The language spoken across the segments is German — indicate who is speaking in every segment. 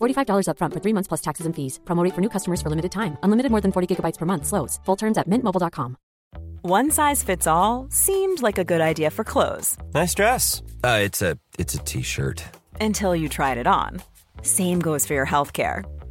Speaker 1: $45 upfront for three months plus taxes and fees. Promo rate for new customers for limited time. Unlimited more than 40 gigabytes per month. Slows. Full terms at mintmobile.com.
Speaker 2: One size fits all seemed like a good idea for clothes
Speaker 3: Nice dress. Uh, it's a it's a t-shirt.
Speaker 2: until you tried it on. Same goes for your healthcare.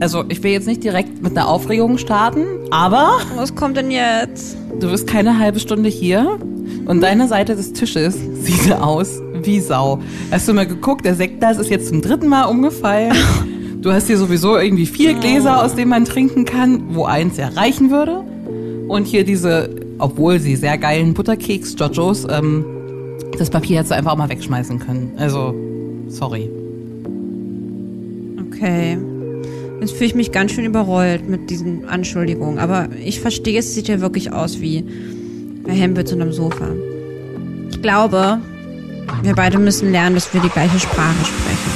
Speaker 4: Also, ich will jetzt nicht direkt mit einer Aufregung starten, aber
Speaker 5: Was kommt denn jetzt?
Speaker 4: du bist keine halbe Stunde hier und deine Seite des Tisches sieht aus wie Sau. Hast du mal geguckt, der Sektglas ist jetzt zum dritten Mal umgefallen. Du hast hier sowieso irgendwie vier Gläser, aus denen man trinken kann, wo eins ja reichen würde. Und hier diese, obwohl sie sehr geilen Butterkeks-Jojos, ähm, das Papier hättest du einfach auch mal wegschmeißen können. Also, sorry.
Speaker 5: Okay. Jetzt fühle ich mich ganz schön überrollt mit diesen Anschuldigungen. Aber ich verstehe, es sieht ja wirklich aus wie bei Hempels unterm Sofa. Ich glaube, wir beide müssen lernen, dass wir die gleiche Sprache sprechen.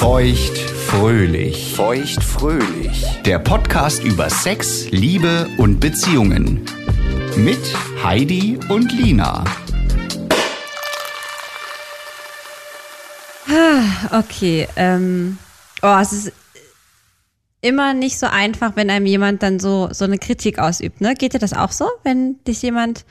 Speaker 6: Feucht fröhlich.
Speaker 7: Feucht fröhlich.
Speaker 6: Der Podcast über Sex, Liebe und Beziehungen. Mit Heidi und Lina.
Speaker 5: Okay, ähm, oh, es ist immer nicht so einfach, wenn einem jemand dann so, so eine Kritik ausübt, ne? Geht dir das auch so, wenn dich jemand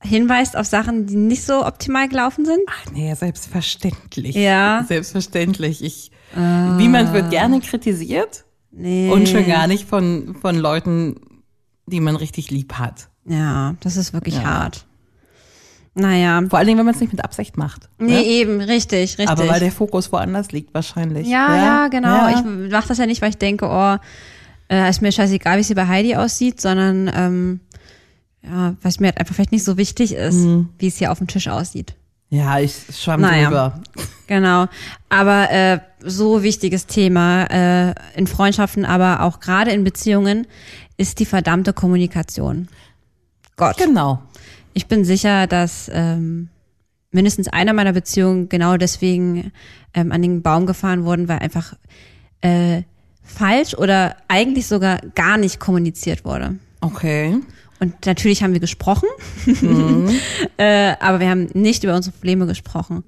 Speaker 5: hinweist auf Sachen, die nicht so optimal gelaufen sind?
Speaker 4: Ach nee, selbstverständlich.
Speaker 5: Ja.
Speaker 4: Selbstverständlich. Ich, Niemand wird gerne kritisiert
Speaker 5: Nee.
Speaker 4: und schon gar nicht von, von Leuten, die man richtig lieb hat.
Speaker 5: Ja, das ist wirklich hart. Naja.
Speaker 4: Vor allen Dingen, wenn man es nicht mit Absicht macht.
Speaker 5: Nee,
Speaker 4: ne?
Speaker 5: eben, richtig, richtig.
Speaker 4: Aber weil der Fokus woanders liegt wahrscheinlich.
Speaker 5: ja, ja, genau.
Speaker 4: Ja.
Speaker 5: Ich mache das ja nicht, weil ich denke, oh, äh, ist mir scheißegal, wie es hier bei Heidi aussieht, sondern ähm, ja, was mir halt einfach vielleicht nicht so wichtig ist,
Speaker 4: Mhm.
Speaker 5: wie es hier auf dem Tisch aussieht.
Speaker 4: ja, ich schwamm
Speaker 5: Naja.
Speaker 4: drüber.
Speaker 5: Genau. Aber äh, so wichtiges Thema äh, in Freundschaften, aber auch gerade in Beziehungen ist die verdammte Kommunikation. Gott.
Speaker 4: Genau.
Speaker 5: Ich bin sicher, dass ähm, mindestens einer meiner Beziehungen genau deswegen ähm, an den Baum gefahren wurden, weil einfach äh, falsch oder eigentlich sogar gar nicht kommuniziert wurde.
Speaker 4: Okay.
Speaker 5: Und natürlich haben wir gesprochen, äh, aber wir haben nicht über unsere Probleme gesprochen.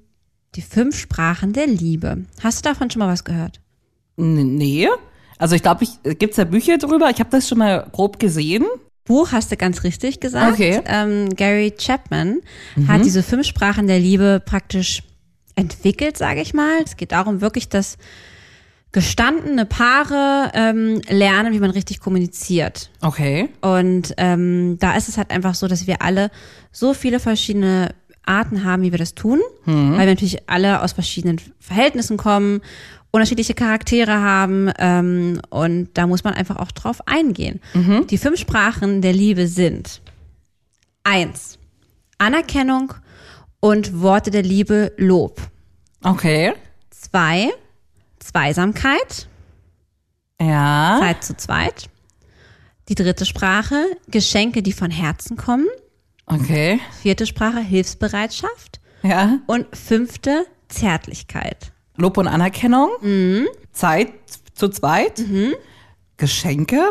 Speaker 5: Die fünf Sprachen der Liebe. Hast du davon schon mal was gehört?
Speaker 4: Nee. Also ich glaube, ich gibt's da Bücher drüber. Ich habe das schon mal grob gesehen.
Speaker 5: Buch hast du ganz richtig gesagt.
Speaker 4: Okay. Mhm.
Speaker 5: Ähm, Gary Chapman hat diese fünf Sprachen der Liebe praktisch entwickelt, sage ich mal. Es geht darum wirklich, dass gestandene Paare ähm, lernen, wie man richtig kommuniziert.
Speaker 4: Okay.
Speaker 5: Und ähm, da ist es halt einfach so, dass wir alle so viele verschiedene Arten haben, wie wir das tun, weil wir natürlich alle aus verschiedenen Verhältnissen kommen, unterschiedliche Charaktere haben ähm, und da muss man einfach auch drauf eingehen. Die fünf Sprachen der Liebe sind eins Anerkennung und Worte der Liebe Lob.
Speaker 4: Okay.
Speaker 5: Zwei Zweisamkeit,
Speaker 4: Ja.
Speaker 5: Zeit zu zweit. Die dritte Sprache Geschenke, die von Herzen kommen.
Speaker 4: Okay.
Speaker 5: Vierte Sprache Hilfsbereitschaft.
Speaker 4: Ja.
Speaker 5: Und fünfte Zärtlichkeit.
Speaker 4: Lob und Anerkennung.
Speaker 5: Mhm.
Speaker 4: Zeit zu zweit. Geschenke.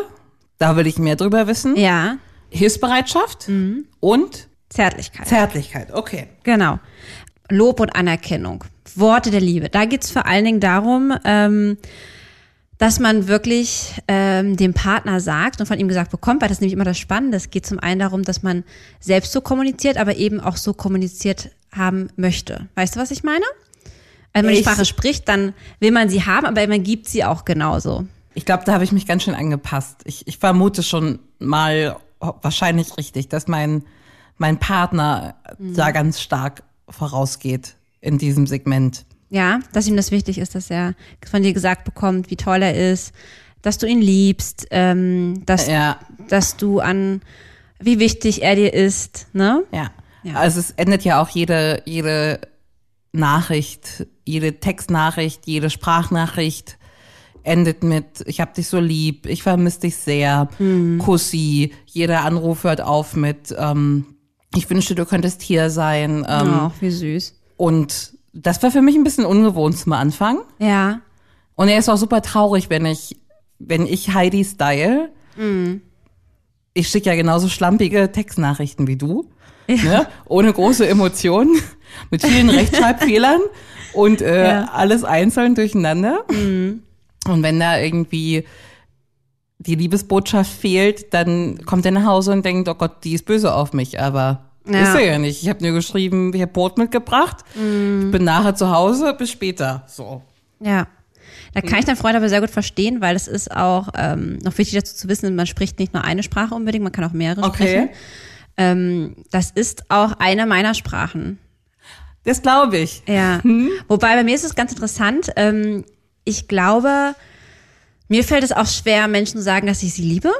Speaker 4: Da will ich mehr drüber wissen.
Speaker 5: Ja.
Speaker 4: Hilfsbereitschaft.
Speaker 5: Mhm.
Speaker 4: Und
Speaker 5: Zärtlichkeit.
Speaker 4: Zärtlichkeit, okay.
Speaker 5: Genau. Lob und Anerkennung. Worte der Liebe. Da geht's vor allen Dingen darum, ähm, dass man wirklich ähm, dem Partner sagt und von ihm gesagt bekommt, weil das ist nämlich immer das Spannende. Es geht zum einen darum, dass man selbst so kommuniziert, aber eben auch so kommuniziert haben möchte. Weißt du, was ich meine? Wenn man die
Speaker 4: Ich-
Speaker 5: Sprache spricht, dann will man sie haben, aber man gibt sie auch genauso.
Speaker 4: Ich glaube, da habe ich mich ganz schön angepasst. Ich, ich vermute schon mal wahrscheinlich richtig, dass mein, mein Partner da ganz stark vorausgeht in diesem Segment.
Speaker 5: Ja, dass ihm das wichtig ist, dass er von dir gesagt bekommt, wie toll er ist, dass du ihn liebst, ähm, dass,
Speaker 4: Ja.
Speaker 5: dass du an, wie wichtig er dir ist, ne?
Speaker 4: Ja.
Speaker 5: Ja.
Speaker 4: Also es endet ja auch jede, jede Nachricht, jede Textnachricht, jede Sprachnachricht endet mit, ich hab dich so lieb, ich vermisse dich sehr,
Speaker 5: Mhm.
Speaker 4: Kussi, jeder Anruf hört auf mit, ähm, ich wünschte, du könntest hier sein. Ähm,
Speaker 5: oh, wie süß.
Speaker 4: Und das war für mich ein bisschen ungewohnt zum Anfang.
Speaker 5: Ja,
Speaker 4: Und er ist auch super traurig, wenn ich, wenn ich Heidi style. Ich schicke ja genauso schlampige Textnachrichten wie du. Ne? Ohne große Emotionen, mit vielen Rechtschreibfehlern und äh,
Speaker 5: Ja.
Speaker 4: alles einzeln durcheinander. Und wenn da irgendwie die Liebesbotschaft fehlt, dann kommt er nach Hause und denkt, oh Gott, die ist böse auf mich, aber
Speaker 5: Ja.
Speaker 4: ist er ja nicht. Ich habe nur geschrieben, ich habe Brot mitgebracht, ich bin nachher zu Hause, bis später. So.
Speaker 5: ja. Da kann ich deinen Freund aber sehr gut verstehen, weil es ist auch ähm, noch wichtig dazu zu wissen, man spricht nicht nur eine Sprache unbedingt, man kann auch mehrere
Speaker 4: Okay.
Speaker 5: sprechen. Ähm, das ist auch eine meiner Sprachen.
Speaker 4: Das glaube ich.
Speaker 5: Ja. Wobei bei mir ist es ganz interessant. Ähm, ich glaube, mir fällt es auch schwer, Menschen zu sagen, dass ich sie liebe.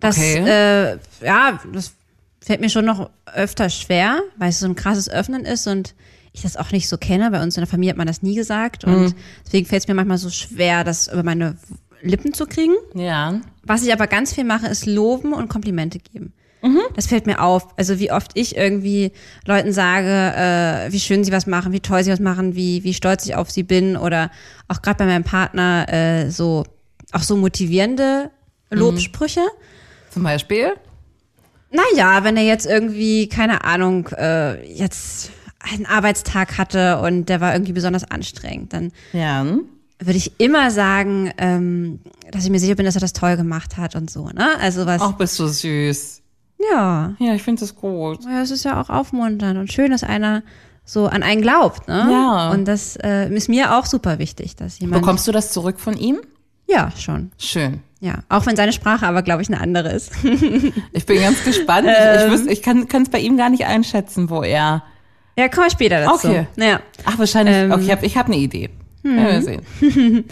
Speaker 5: Das,
Speaker 4: Okay.
Speaker 5: äh, ja, das fällt mir schon noch öfter schwer, weil es so ein krasses Öffnen ist und ich das auch nicht so kenne. Bei uns in der Familie hat man das nie gesagt und deswegen fällt es mir manchmal so schwer, das über meine Lippen zu kriegen.
Speaker 4: Ja.
Speaker 5: Was ich aber ganz viel mache, ist loben und Komplimente geben. Das fällt mir auf. Also wie oft ich irgendwie Leuten sage, äh, wie schön sie was machen, wie toll sie was machen, wie, wie stolz ich auf sie bin oder auch gerade bei meinem Partner äh, so auch so motivierende Lobsprüche.
Speaker 4: Zum Beispiel?
Speaker 5: Naja, wenn er jetzt irgendwie, keine Ahnung, äh, jetzt einen Arbeitstag hatte und der war irgendwie besonders anstrengend, dann
Speaker 4: Ja.
Speaker 5: würde ich immer sagen, ähm, dass ich mir sicher bin, dass er das toll gemacht hat und so, ne? Also was,
Speaker 4: Auch bist du süß.
Speaker 5: Ja.
Speaker 4: Ja, ich finde das gut.
Speaker 5: Ja, es ist ja auch aufmunternd und schön, dass einer so an einen glaubt, ne?
Speaker 4: Ja.
Speaker 5: Und das äh, ist mir auch super wichtig, dass jemand.
Speaker 4: Bekommst du das zurück von ihm?
Speaker 5: Ja, schon.
Speaker 4: Schön.
Speaker 5: Ja. Auch wenn seine Sprache aber, glaube ich, eine andere ist.
Speaker 4: Ich bin ganz gespannt. ich,
Speaker 5: Ähm.
Speaker 4: ich, ich kann es bei ihm gar nicht einschätzen, wo er.
Speaker 5: ja, kommen wir später dazu.
Speaker 4: Okay.
Speaker 5: Ja.
Speaker 4: Ach, wahrscheinlich.
Speaker 5: Ähm.
Speaker 4: okay, ich habe ich hab eine Idee.
Speaker 5: Hm.
Speaker 4: Ja, wir sehen.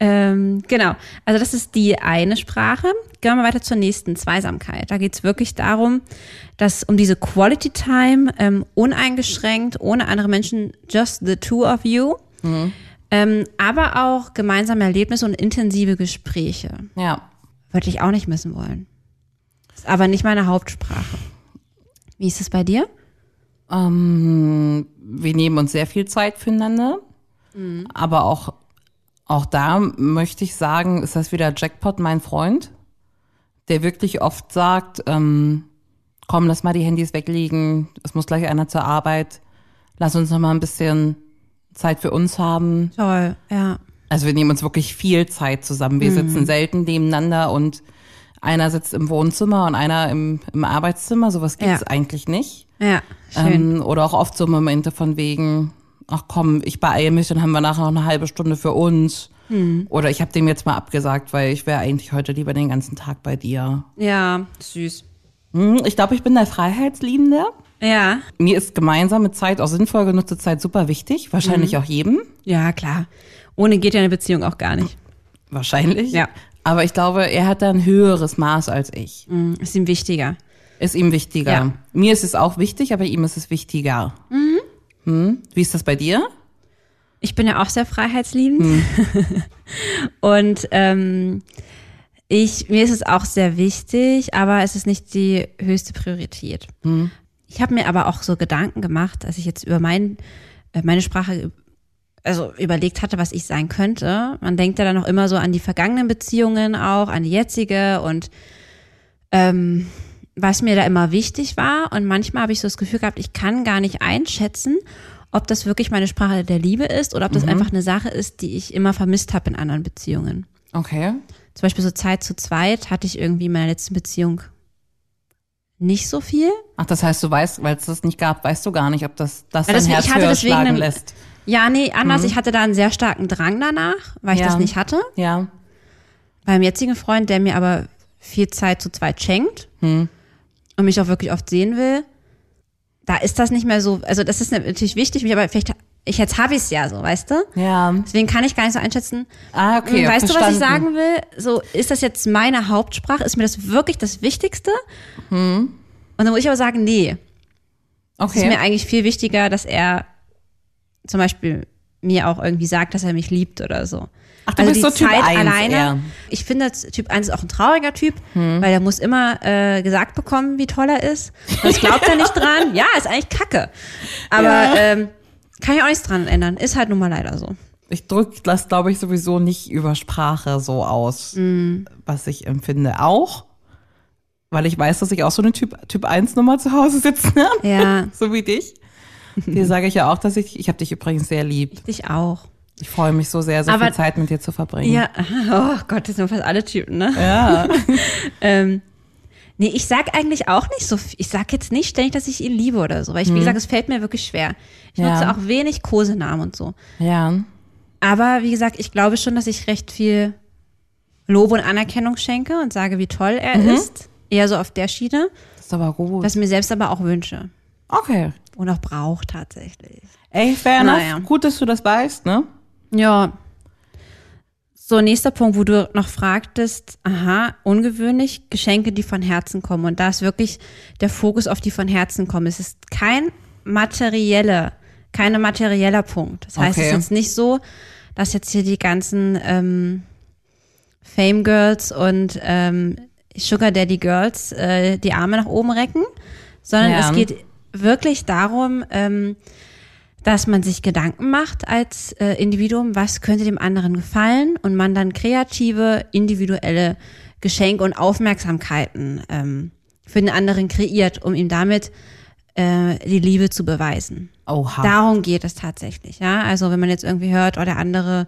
Speaker 5: Ähm, genau. Also das ist die eine Sprache. Gehen wir mal weiter zur nächsten, Zweisamkeit. Da geht es wirklich darum, dass um diese Quality Time ähm, uneingeschränkt, ohne andere Menschen, just the two of you. Ähm, aber auch gemeinsame Erlebnisse und intensive Gespräche.
Speaker 4: Ja.
Speaker 5: Würde ich auch nicht missen wollen. Ist aber nicht meine Hauptsprache. Wie ist es bei dir?
Speaker 4: Ähm, wir nehmen uns sehr viel Zeit füreinander. Aber auch, auch da möchte ich sagen, ist das wieder Jackpot, mein Freund, der wirklich oft sagt, ähm, komm, lass mal die Handys weglegen, es muss gleich einer zur Arbeit, lass uns noch mal ein bisschen Zeit für uns haben.
Speaker 5: Toll, ja.
Speaker 4: Also wir nehmen uns wirklich viel Zeit zusammen. Wir sitzen selten nebeneinander und einer sitzt im Wohnzimmer und einer im, im Arbeitszimmer. Sowas gibt's
Speaker 5: Ja.
Speaker 4: eigentlich nicht.
Speaker 5: Ja, schön.
Speaker 4: Ähm, oder auch oft so Momente von wegen, ach komm, ich beeile mich, dann haben wir nachher noch eine halbe Stunde für uns.
Speaker 5: Hm.
Speaker 4: Oder ich habe dem jetzt mal abgesagt, weil ich wäre eigentlich heute lieber den ganzen Tag bei dir.
Speaker 5: ja, süß.
Speaker 4: Hm, Ich glaube, ich bin der Freiheitsliebende.
Speaker 5: Ja.
Speaker 4: Mir ist gemeinsame Zeit, auch sinnvoll genutzte Zeit super wichtig. Wahrscheinlich
Speaker 5: Mhm.
Speaker 4: auch jedem.
Speaker 5: Ja, klar. Ohne geht ja eine Beziehung auch gar nicht.
Speaker 4: Wahrscheinlich.
Speaker 5: Ja.
Speaker 4: Aber ich glaube, er hat da ein höheres Maß als ich.
Speaker 5: Mm, Ist ihm wichtiger.
Speaker 4: Ist ihm wichtiger.
Speaker 5: Ja.
Speaker 4: Mir ist es auch wichtig, aber ihm ist es wichtiger.
Speaker 5: Mhm.
Speaker 4: Hm? Wie ist das bei dir?
Speaker 5: Ich bin ja auch sehr freiheitsliebend. Und ähm, ich, mir ist es auch sehr wichtig, aber es ist nicht die höchste Priorität. Ich habe mir aber auch so Gedanken gemacht, als ich jetzt über mein, äh, meine Sprache also überlegt hatte, was ich sein könnte. Man denkt ja dann auch immer so an die vergangenen Beziehungen auch, an die jetzige und ähm, was mir da immer wichtig war. Und manchmal habe ich so das Gefühl gehabt, ich kann gar nicht einschätzen, ob das wirklich meine Sprache der Liebe ist oder ob das einfach eine Sache ist, die ich immer vermisst habe in anderen Beziehungen.
Speaker 4: Okay.
Speaker 5: Zum Beispiel so Zeit zu zweit hatte ich irgendwie in meiner letzten Beziehung nicht so viel.
Speaker 4: Ach, das heißt, du weißt, weil es das nicht gab, weißt du gar nicht, ob das, das dein
Speaker 5: das-
Speaker 4: Herz
Speaker 5: ich hatte
Speaker 4: höher schlagen
Speaker 5: einen-
Speaker 4: lässt.
Speaker 5: Ja, nee, anders. Ich hatte da einen sehr starken Drang danach, weil ich
Speaker 4: Ja.
Speaker 5: das nicht hatte.
Speaker 4: Ja.
Speaker 5: Beim jetzigen Freund, der mir aber viel Zeit zu zweit schenkt und mich auch wirklich oft sehen will, da ist das nicht mehr so, also das ist natürlich wichtig, mich aber vielleicht, ich jetzt habe ich es ja so, weißt du?
Speaker 4: Ja.
Speaker 5: Deswegen kann ich gar nicht so einschätzen.
Speaker 4: Ah, okay.
Speaker 5: Hm, weißt du, was ich
Speaker 4: verstanden.
Speaker 5: sagen will? So, ist das jetzt meine Hauptsprache? Ist mir das wirklich das Wichtigste? Und dann muss ich aber sagen, nee. Es ist mir
Speaker 4: Okay.
Speaker 5: eigentlich viel wichtiger, dass er zum Beispiel mir auch irgendwie sagt, dass er mich liebt oder so.
Speaker 4: Ach, du
Speaker 5: also
Speaker 4: bist
Speaker 5: die
Speaker 4: so Typ
Speaker 5: Zeit
Speaker 4: 1
Speaker 5: alleine.
Speaker 4: eher.
Speaker 5: Ich finde, Typ 1 ist auch ein trauriger Typ,
Speaker 4: Hm.
Speaker 5: weil er muss immer äh, gesagt bekommen, wie toll er ist. Das glaubt er nicht dran. Ja, ist eigentlich kacke. Aber ähm, kann ich auch nichts dran ändern. Ist halt nun mal leider so.
Speaker 4: Ich drücke das, glaube ich, sowieso nicht über Sprache so aus,
Speaker 5: Mm.
Speaker 4: was ich empfinde. Auch, weil ich weiß, dass ich auch so eine Typ, typ 1 Nummer zu Hause sitzen habe.
Speaker 5: Ja,
Speaker 4: So wie dich. Dir sage ich ja auch, dass ich, ich habe dich übrigens sehr lieb.
Speaker 5: dich auch.
Speaker 4: Ich freue mich so sehr, so
Speaker 5: Aber-
Speaker 4: viel Zeit mit dir zu verbringen.
Speaker 5: Ja, oh Gott, das sind fast alle Typen, ne?
Speaker 4: Ja.
Speaker 5: Ähm, nee, ich sag eigentlich auch nicht so viel. Ich sag jetzt nicht ständig, dass ich ihn liebe oder so, weil ich, wie gesagt, es fällt mir wirklich schwer. Ich
Speaker 4: Ja.
Speaker 5: nutze auch wenig Kosenamen und so.
Speaker 4: ja.
Speaker 5: Aber wie gesagt, ich glaube schon, dass ich recht viel Lob und Anerkennung schenke und sage, wie toll er ist. Eher so auf der Schiene,
Speaker 4: Das ist aber gut.
Speaker 5: was mir selbst aber auch wünsche.
Speaker 4: okay.
Speaker 5: Und auch braucht tatsächlich.
Speaker 4: Ey, fair enough.
Speaker 5: Naja.
Speaker 4: Gut, dass du das weißt, ne?
Speaker 5: Ja. So, nächster Punkt, wo du noch fragtest, aha, ungewöhnlich, Geschenke, die von Herzen kommen. Und da ist wirklich der Fokus auf die von Herzen kommen. Es ist kein materieller, keine materieller Punkt. Das heißt, es
Speaker 4: Okay.
Speaker 5: ist jetzt nicht so, dass jetzt hier die ganzen ähm, Fame Girls und ähm, Sugar Daddy Girls äh, die Arme nach oben recken, sondern
Speaker 4: Ja.
Speaker 5: es geht wirklich darum, ähm, dass man sich Gedanken macht als äh, Individuum, was könnte dem anderen gefallen und man dann kreative, individuelle Geschenke und Aufmerksamkeiten ähm, für den anderen kreiert, um ihm damit äh, die Liebe zu beweisen.
Speaker 4: Oha.
Speaker 5: Darum geht es tatsächlich, ja. Also wenn man jetzt irgendwie hört, oh, der andere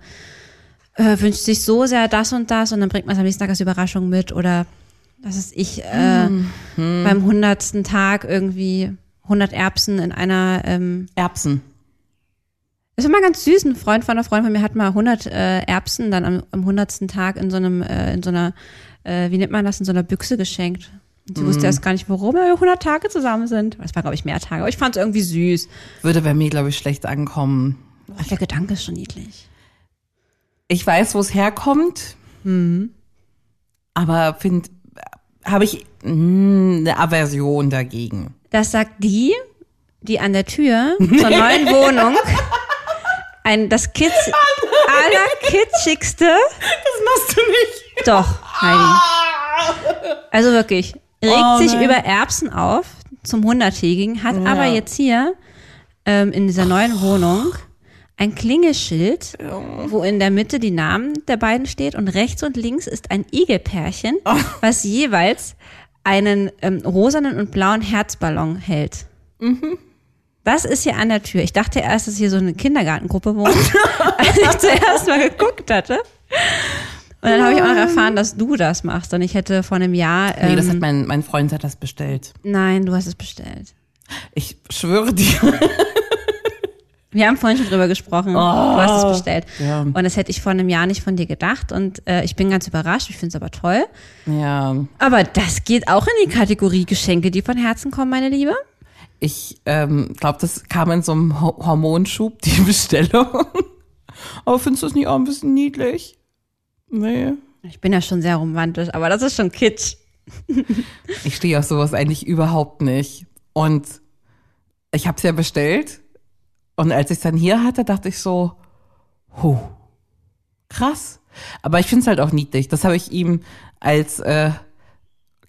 Speaker 5: äh, wünscht sich so sehr das und das und dann bringt man es am nächsten Tag als Überraschung mit oder was ist ich äh, beim hundertsten Tag irgendwie 100 Erbsen in einer ähm,
Speaker 4: Erbsen.
Speaker 5: Ist immer ganz süß. Ein Freund von einer Freundin von mir hat mal 100 äh, Erbsen dann am, am 100. Tag in so einem, äh, in so einer, äh, wie nennt man das, in so einer Büchse geschenkt. Und sie
Speaker 4: Mhm.
Speaker 5: wusste erst gar nicht, warum wir 100 Tage zusammen sind. Das war, glaube ich, mehr Tage. Aber ich fand es irgendwie süß.
Speaker 4: Würde bei mir, glaube ich, schlecht ankommen.
Speaker 5: Ach, der Gedanke ist schon niedlich.
Speaker 4: Ich weiß, wo es herkommt.
Speaker 5: Mhm.
Speaker 4: Aber finde, habe ich mh, eine Aversion dagegen.
Speaker 5: Das sagt die, die an der Tür zur neuen Wohnung ein, das Kitsch, allerkitschigste.
Speaker 4: Das machst du nicht.
Speaker 5: Doch, Heidi. Also wirklich, regt
Speaker 4: Oh
Speaker 5: sich über Erbsen auf zum Hunderttägigen, hat
Speaker 4: Ja.
Speaker 5: aber jetzt hier ähm, in dieser neuen Wohnung ein Klingelschild, wo in der Mitte die Namen der beiden steht und rechts und links ist ein Igelpärchen,
Speaker 4: Oh.
Speaker 5: was jeweils einen ähm, rosanen und blauen Herzballon hält.
Speaker 4: Mhm.
Speaker 5: Das ist hier an der Tür. Ich dachte erst, dass hier so eine Kindergartengruppe wohnt, als ich zuerst mal geguckt hatte. Und dann habe ich auch noch erfahren, dass du das machst. Und ich hätte vor einem Jahr. Ähm,
Speaker 4: Nee, das hat mein, mein Freund hat das bestellt.
Speaker 5: nein, du hast es bestellt.
Speaker 4: Ich schwöre dir.
Speaker 5: Wir haben vorhin schon drüber gesprochen. du hast es bestellt.
Speaker 4: Ja.
Speaker 5: Und das hätte ich vor einem Jahr nicht von dir gedacht. Und äh, ich bin ganz überrascht. Ich finde es aber toll.
Speaker 4: Ja.
Speaker 5: Aber das geht auch in die Kategorie Geschenke, die von Herzen kommen, meine Liebe.
Speaker 4: Ich ähm, glaube, das kam in so einem Ho Hormonschub, die Bestellung. Aber findest du es nicht auch ein bisschen niedlich? Nee.
Speaker 5: Ich bin ja schon sehr romantisch, aber das ist schon kitsch.
Speaker 4: Ich stehe auf sowas eigentlich überhaupt nicht. Und ich habe es ja bestellt. Und als ich es dann hier hatte, dachte ich so, huh, krass. Aber ich finde es halt auch niedlich. Das habe ich ihm als äh,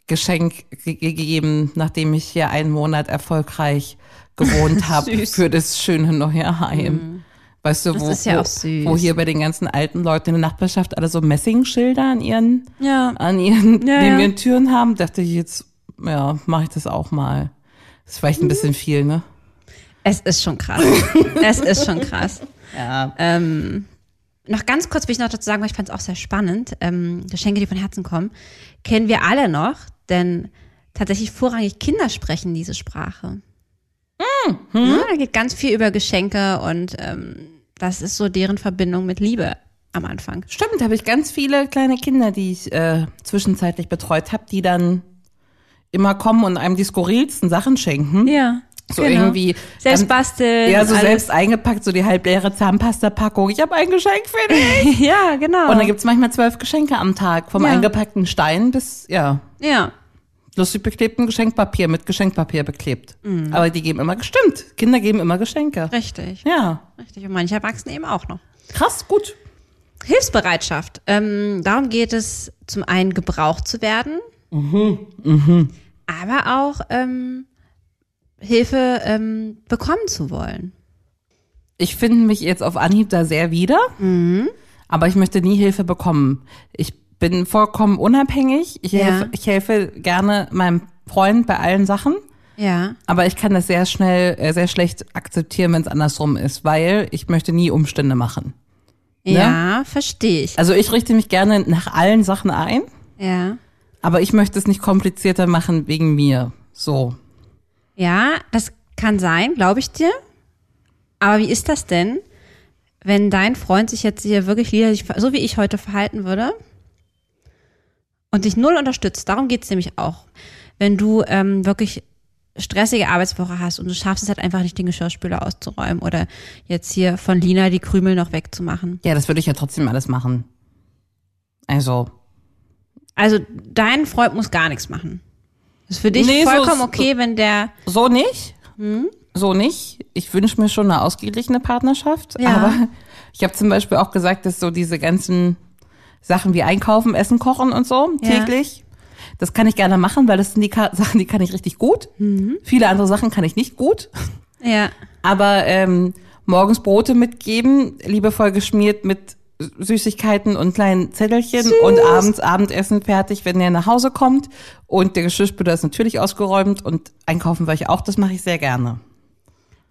Speaker 4: Geschenk ge gegeben, nachdem ich hier einen Monat erfolgreich gewohnt habe für das schöne neue Heim. Weißt du, wo,
Speaker 5: ja
Speaker 4: wo, wo hier bei den ganzen alten Leuten in der Nachbarschaft alle so Messingschilder an ihren
Speaker 5: Ja.
Speaker 4: an ihren,
Speaker 5: Ja,
Speaker 4: neben ihren Türen haben, dachte ich jetzt, ja, mache ich das auch mal. Das ist vielleicht ein bisschen viel, ne?
Speaker 5: Es ist schon krass. es ist schon krass.
Speaker 4: Ja.
Speaker 5: Ähm, noch ganz kurz will ich noch dazu sagen, weil ich fand es auch sehr spannend. Ähm, Geschenke, die von Herzen kommen, kennen wir alle noch, denn tatsächlich vorrangig Kinder sprechen diese Sprache.
Speaker 4: Mhm.
Speaker 5: Ja, da geht ganz viel über Geschenke und ähm, das ist so deren Verbindung mit Liebe am Anfang.
Speaker 4: Stimmt, da habe ich ganz viele kleine Kinder, die ich äh, zwischenzeitlich betreut habe, die dann immer kommen und einem die skurrilsten Sachen schenken.
Speaker 5: Ja.
Speaker 4: So
Speaker 5: genau.
Speaker 4: irgendwie.
Speaker 5: Selbst basteln.
Speaker 4: Ja, so
Speaker 5: alles.
Speaker 4: selbst eingepackt, so die halbleere Zahnpasta-Packung. Ich habe ein Geschenk für dich.
Speaker 5: Ja, genau.
Speaker 4: Und dann gibt's manchmal zwölf Geschenke am Tag. Vom
Speaker 5: Ja.
Speaker 4: eingepackten Stein bis, ja,
Speaker 5: ja.
Speaker 4: lustig beklebten Geschenkpapier mit Geschenkpapier beklebt.
Speaker 5: Mhm.
Speaker 4: Aber die geben immer gestimmt. Kinder geben immer Geschenke.
Speaker 5: Richtig.
Speaker 4: Ja.
Speaker 5: Richtig. Und manche Erwachsene eben auch noch.
Speaker 4: Krass, gut.
Speaker 5: Hilfsbereitschaft. Ähm, darum geht es, zum einen gebraucht zu werden, aber auch ähm, Hilfe ähm, bekommen zu wollen.
Speaker 4: Ich finde mich jetzt auf Anhieb da sehr wieder,
Speaker 5: Mhm.
Speaker 4: aber ich möchte nie Hilfe bekommen. Ich bin vollkommen unabhängig. Ich,
Speaker 5: Ja.
Speaker 4: helfe, ich helfe gerne meinem Freund bei allen Sachen,
Speaker 5: Ja.
Speaker 4: aber ich kann das sehr schnell, äh, sehr schlecht akzeptieren, wenn es andersrum ist, weil ich möchte nie Umstände machen.
Speaker 5: Ja, verstehe ich.
Speaker 4: Also ich richte mich gerne nach allen Sachen ein,
Speaker 5: Ja.
Speaker 4: aber ich möchte es nicht komplizierter machen wegen mir. So.
Speaker 5: Ja, das kann sein, glaube ich dir. Aber wie ist das denn, wenn dein Freund sich jetzt hier wirklich liederlich, so wie ich heute verhalten würde und dich null unterstützt? Darum geht's nämlich auch. Wenn du ähm, wirklich stressige Arbeitswoche hast und du schaffst es halt einfach nicht, den Geschirrspüler auszuräumen oder jetzt hier von Lina die Krümel noch wegzumachen.
Speaker 4: Ja, das würde ich ja trotzdem alles machen. Also,
Speaker 5: Also dein Freund muss gar nichts machen. Ist für dich
Speaker 4: Nee,
Speaker 5: vollkommen
Speaker 4: so-
Speaker 5: okay, wenn der
Speaker 4: so nicht.
Speaker 5: Hm?
Speaker 4: So nicht. Ich wünsche mir schon eine ausgeglichene Partnerschaft.
Speaker 5: Ja.
Speaker 4: Aber ich habe zum Beispiel auch gesagt, dass so diese ganzen Sachen wie Einkaufen, Essen, Kochen und so
Speaker 5: Ja.
Speaker 4: täglich, das kann ich gerne machen, weil das sind die Ka Sachen, die kann ich richtig gut.
Speaker 5: Mhm.
Speaker 4: Viele andere Sachen kann ich nicht gut.
Speaker 5: ja
Speaker 4: Aber ähm, morgens Brote mitgeben, liebevoll geschmiert mit Süßigkeiten und kleinen Zettelchen und abends Abendessen fertig, wenn er nach Hause kommt. Und der Geschirrspüler ist natürlich ausgeräumt und einkaufen war ich auch, das mache ich sehr gerne.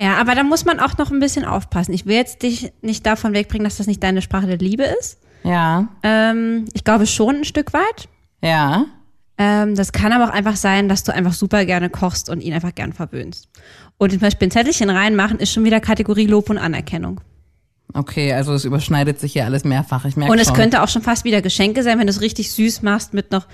Speaker 5: Ja, aber da muss man auch noch ein bisschen aufpassen. Ich will jetzt dich nicht davon wegbringen, dass das nicht deine Sprache der Liebe ist.
Speaker 4: Ja,
Speaker 5: Ähm, ich glaube schon ein Stück weit.
Speaker 4: ja.
Speaker 5: Ähm, das kann aber auch einfach sein, dass du einfach super gerne kochst und ihn einfach gern verwöhnst. Und zum Beispiel ein Zettelchen reinmachen ist schon wieder Kategorie Lob und Anerkennung.
Speaker 4: Okay, also es überschneidet sich hier alles mehrfach. Ich merke
Speaker 5: Und es
Speaker 4: schon.
Speaker 5: könnte auch schon fast wieder Geschenke sein, wenn du es richtig süß machst mit noch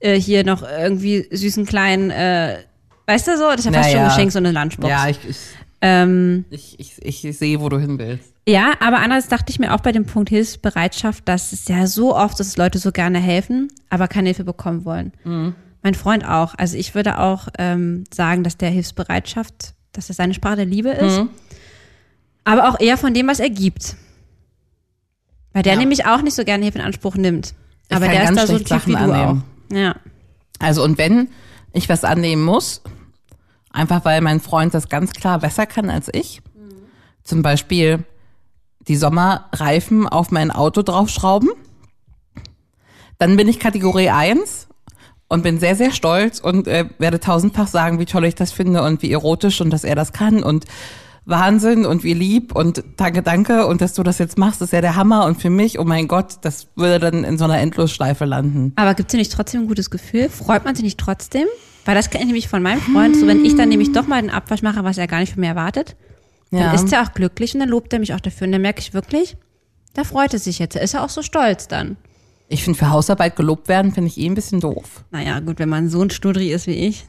Speaker 5: äh, hier noch irgendwie süßen kleinen, äh, weißt du so, das ist ja fast schon ein
Speaker 4: Naja.
Speaker 5: Geschenk, so eine Lunchbox.
Speaker 4: Ja, ich, ich,
Speaker 5: ähm,
Speaker 4: ich, ich, ich sehe, wo du hin willst.
Speaker 5: Ja, aber andererseits dachte ich mir auch bei dem Punkt Hilfsbereitschaft, dass es ja so oft ist, dass Leute so gerne helfen, aber keine Hilfe bekommen wollen. Mein Freund auch. Also ich würde auch ähm, sagen, dass der Hilfsbereitschaft, dass das seine Sprache der Liebe ist, aber auch eher von dem, was er gibt. Weil der
Speaker 4: Ja.
Speaker 5: nämlich auch nicht so gerne Hilfe in Anspruch nimmt.
Speaker 4: Ich
Speaker 5: aber der ist da so ein Typ wie du
Speaker 4: annehmen.
Speaker 5: auch. Ja.
Speaker 4: Also und wenn ich was annehmen muss, einfach weil mein Freund das ganz klar besser kann als ich, zum Beispiel die Sommerreifen auf mein Auto draufschrauben, dann bin ich Kategorie 1 und bin sehr, sehr stolz und äh, werde tausendfach sagen, wie toll ich das finde und wie erotisch und dass er das kann und Wahnsinn und wie lieb und danke, danke und dass du das jetzt machst, ist ja der Hammer und für mich, oh mein Gott, das würde dann in so einer Endlosschleife landen.
Speaker 5: Aber gibt es dir nicht trotzdem ein gutes Gefühl? Freut man sich nicht trotzdem? Weil das kenne ich nämlich von meinem Freund, so wenn ich dann nämlich doch mal den Abwasch mache, was er gar nicht von mir erwartet, dann
Speaker 4: Ja.
Speaker 5: ist er auch glücklich und dann lobt er mich auch dafür. Und dann merke ich wirklich, da freut er sich jetzt. Da ist er auch so stolz dann.
Speaker 4: Ich finde, für Hausarbeit gelobt werden, finde ich eh ein bisschen doof.
Speaker 5: Naja, gut, wenn man so ein Studri ist wie ich.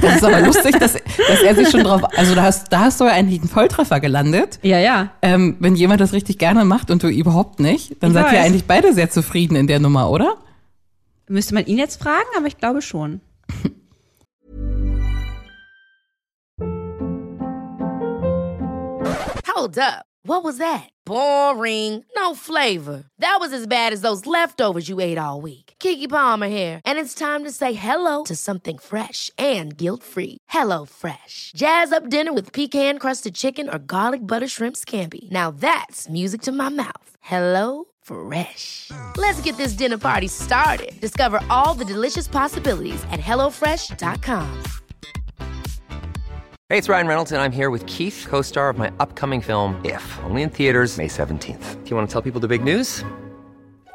Speaker 4: Das ist aber lustig, dass, dass er sich schon drauf, also da hast, da hast du ja eigentlich einen Volltreffer gelandet.
Speaker 5: Ja, ja.
Speaker 4: Ähm, wenn jemand das richtig gerne macht und du überhaupt nicht, dann
Speaker 5: Ich
Speaker 4: seid ihr
Speaker 5: weiß.
Speaker 4: eigentlich beide sehr zufrieden in der Nummer, oder?
Speaker 5: Müsste man ihn jetzt fragen, aber ich glaube schon.
Speaker 8: Hold up. What was that? Boring. No flavor. That was as bad as those leftovers you ate all week. Kiki Palmer here, and it's time to say hello to something fresh and guilt-free. Hello Fresh. Jazz up dinner with pecan-crusted chicken or garlic butter shrimp scampi. Now that's music to my mouth. Hello Fresh. Let's get this dinner party started. Discover all the delicious possibilities at hellofresh.com.
Speaker 7: Hey, it's Ryan Reynolds, and I'm here with Keith, co star of my upcoming film, If, only in theaters, May 17th. Do you want to tell people the big news?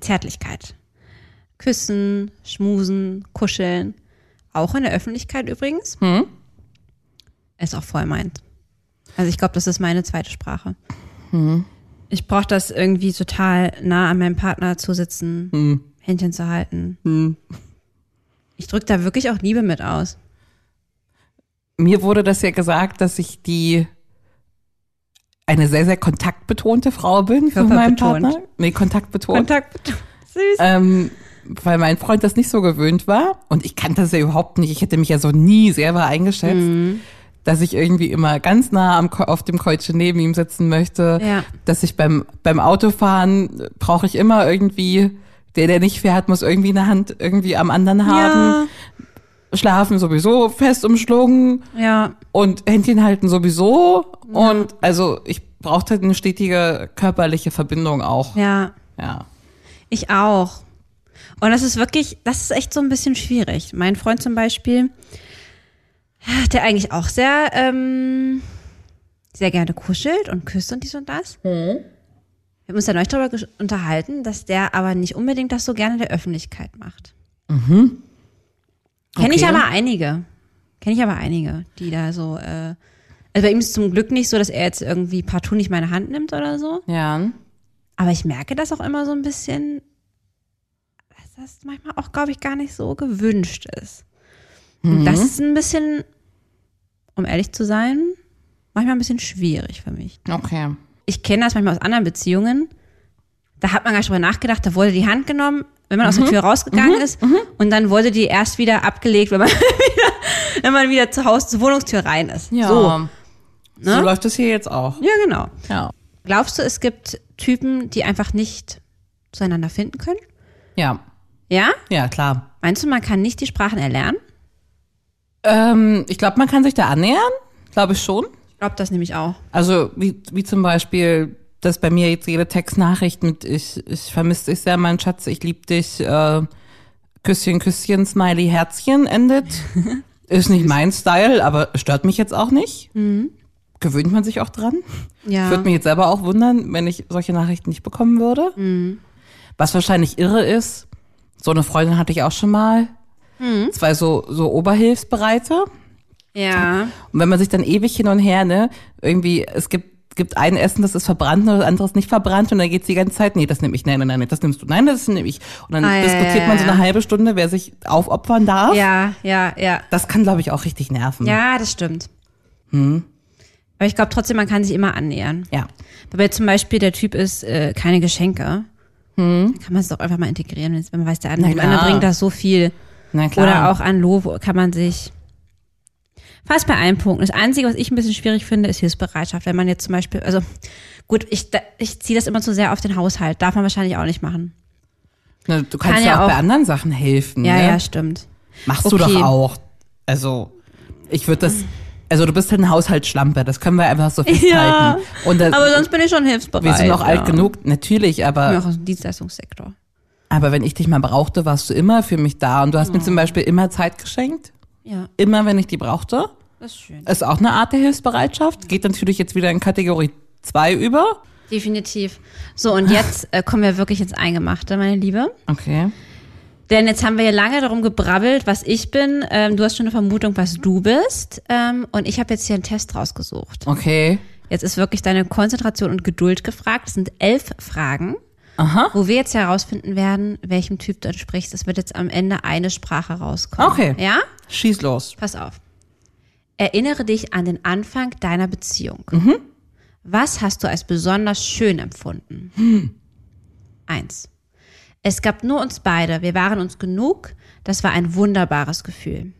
Speaker 5: Zärtlichkeit. Küssen, schmusen, kuscheln. Auch in der Öffentlichkeit übrigens.
Speaker 4: Hm?
Speaker 5: Ist auch voll meins. Also ich glaube, das ist meine zweite Sprache.
Speaker 4: Hm.
Speaker 5: Ich brauche das irgendwie total nah an meinem Partner zu sitzen,
Speaker 4: Hm.
Speaker 5: Händchen zu halten.
Speaker 4: Hm.
Speaker 5: Ich drücke da wirklich auch Liebe mit aus.
Speaker 4: Mir wurde das ja gesagt, dass ich die eine sehr, sehr kontaktbetonte Frau bin für meinen. Partner. Nee, kontaktbetont.
Speaker 5: Kontakt. Süß.
Speaker 4: ähm, weil mein Freund das nicht so gewöhnt war. Und ich kannte das ja überhaupt nicht. Ich hätte mich ja so nie selber eingeschätzt,
Speaker 5: Mhm.
Speaker 4: dass ich irgendwie immer ganz nah am, auf dem Kreuzchen neben ihm sitzen möchte.
Speaker 5: Ja.
Speaker 4: Dass ich beim, beim Autofahren brauche ich immer irgendwie, der, der nicht fährt, muss irgendwie eine Hand irgendwie am anderen haben. Schlafen sowieso fest umschlungen
Speaker 5: Ja,
Speaker 4: und Händchen halten sowieso. Und also ich brauchte eine stetige körperliche Verbindung auch.
Speaker 5: ja.
Speaker 4: ja.
Speaker 5: Ich auch. Und das ist wirklich, das ist echt so ein bisschen schwierig. Mein Freund zum Beispiel, der eigentlich auch sehr, ähm, sehr gerne kuschelt und küsst und dies und das. Wir haben uns ja neulich darüber unterhalten, dass der aber nicht unbedingt das so gerne in der Öffentlichkeit macht. Kenne ich
Speaker 4: Okay.
Speaker 5: aber einige. Kenne ich aber einige, die da so, äh, also bei ihm ist es zum Glück nicht so, dass er jetzt irgendwie partout nicht meine Hand nimmt oder so.
Speaker 4: Ja.
Speaker 5: Aber ich merke das auch immer so ein bisschen, dass das manchmal auch, glaube ich, gar nicht so gewünscht ist. Und das ist ein bisschen, um ehrlich zu sein, manchmal ein bisschen schwierig für mich.
Speaker 4: Okay.
Speaker 5: Ich kenne das manchmal aus anderen Beziehungen. Da hat man gar nicht drüber nachgedacht, da wurde die Hand genommen, wenn man aus der Tür rausgegangen ist. Und dann wurde die erst wieder abgelegt, wenn man wieder, wenn man wieder zu Hause zur Wohnungstür rein ist.
Speaker 4: Ja.
Speaker 5: So.
Speaker 4: So,
Speaker 5: Ne?
Speaker 4: läuft es hier jetzt auch.
Speaker 5: Ja, genau.
Speaker 4: Ja.
Speaker 5: Glaubst du, es gibt Typen, die einfach nicht zueinander finden können?
Speaker 4: Ja.
Speaker 5: Ja?
Speaker 4: Ja, klar.
Speaker 5: Meinst du, man kann nicht die Sprachen erlernen?
Speaker 4: Ähm, ich glaube, man kann sich da annähern. Glaube ich schon.
Speaker 5: Ich glaube das nämlich auch.
Speaker 4: Also wie, wie zum Beispiel, dass bei mir jetzt jede Textnachricht mit ich, ich vermisse dich sehr, mein Schatz, ich lieb dich, äh, Küsschen, Küsschen, Smiley, Herzchen endet. Ist nicht mein Style, aber stört mich jetzt auch nicht. Gewöhnt man sich auch dran.
Speaker 5: Ja.
Speaker 4: Würde mich jetzt selber auch wundern, wenn ich solche Nachrichten nicht bekommen würde. Was wahrscheinlich irre ist, so eine Freundin hatte ich auch schon mal. Zwei so, so Oberhilfsbereite.
Speaker 5: Ja.
Speaker 4: Und wenn man sich dann ewig hin und her, ne, irgendwie, es gibt, gibt ein Essen, das ist verbrannt und das andere ist nicht verbrannt und dann geht's die ganze Zeit, nee, das nehme ich, nein, nein, nein, das nimmst du, nein, das nehme ich. Und dann
Speaker 5: Ah, ja,
Speaker 4: diskutiert
Speaker 5: ja,
Speaker 4: man so
Speaker 5: ja.
Speaker 4: eine halbe Stunde, wer sich aufopfern darf.
Speaker 5: Ja, ja, ja.
Speaker 4: Das kann, glaube ich, auch richtig nerven.
Speaker 5: Ja, das stimmt. Aber ich glaube trotzdem, man kann sich immer annähern.
Speaker 4: Ja.
Speaker 5: Weil zum Beispiel der Typ ist äh, keine Geschenke. Dann kann man es doch einfach mal integrieren, wenn man weiß, der andere, der andere bringt das so viel.
Speaker 4: Na klar.
Speaker 5: Oder auch an Lob kann man sich fast bei allen Punkten. Das Einzige, was ich ein bisschen schwierig finde, ist Hilfsbereitschaft. Wenn man jetzt zum Beispiel, also gut, ich, ich ziehe das immer zu sehr auf den Haushalt. Darf man wahrscheinlich auch nicht machen.
Speaker 4: Ne, du kannst
Speaker 5: kann
Speaker 4: ja
Speaker 5: ja
Speaker 4: auch, bei
Speaker 5: auch-
Speaker 4: anderen Sachen helfen.
Speaker 5: Ja,
Speaker 4: ne?
Speaker 5: ja, stimmt.
Speaker 4: Machst du
Speaker 5: Okay.
Speaker 4: doch auch. Also, ich würde das, also du bist halt eine Haushaltsschlampe, das können wir einfach so festhalten.
Speaker 5: Ja,
Speaker 4: Und das,
Speaker 5: Aber sonst bin ich schon hilfsbereit.
Speaker 4: wir sind auch alt
Speaker 5: ja.
Speaker 4: genug, natürlich,
Speaker 5: Ich bin
Speaker 4: aber,
Speaker 5: auch aus dem Dienstleistungssektor.
Speaker 4: aber wenn ich dich mal brauchte, warst du immer für mich da. Und du hast mir zum Beispiel immer Zeit geschenkt.
Speaker 5: Ja,
Speaker 4: Immer, wenn ich die brauchte.
Speaker 5: das ist schön.
Speaker 4: Ist auch eine Art der Hilfsbereitschaft. Geht natürlich jetzt wieder in Kategorie 2 über.
Speaker 5: Definitiv. So, und jetzt äh, kommen wir wirklich ins Eingemachte, meine Liebe.
Speaker 4: Okay.
Speaker 5: Denn jetzt haben wir ja lange darum gebrabbelt, was ich bin. Ähm, du hast schon eine Vermutung, was du bist. Ähm, und ich habe jetzt hier einen Test rausgesucht.
Speaker 4: Okay.
Speaker 5: Jetzt ist wirklich deine Konzentration und Geduld gefragt. Es sind elf Fragen,
Speaker 4: Aha.
Speaker 5: wo wir jetzt herausfinden werden, welchem Typ du entsprichst. Es wird jetzt am Ende eine Sprache rauskommen.
Speaker 4: Okay.
Speaker 5: Ja?
Speaker 4: Schieß los.
Speaker 5: Pass auf. Erinnere dich an den Anfang deiner Beziehung. Was hast du als besonders schön empfunden? Eins. Es gab nur uns beide. Wir waren uns genug. Das war ein wunderbares Gefühl.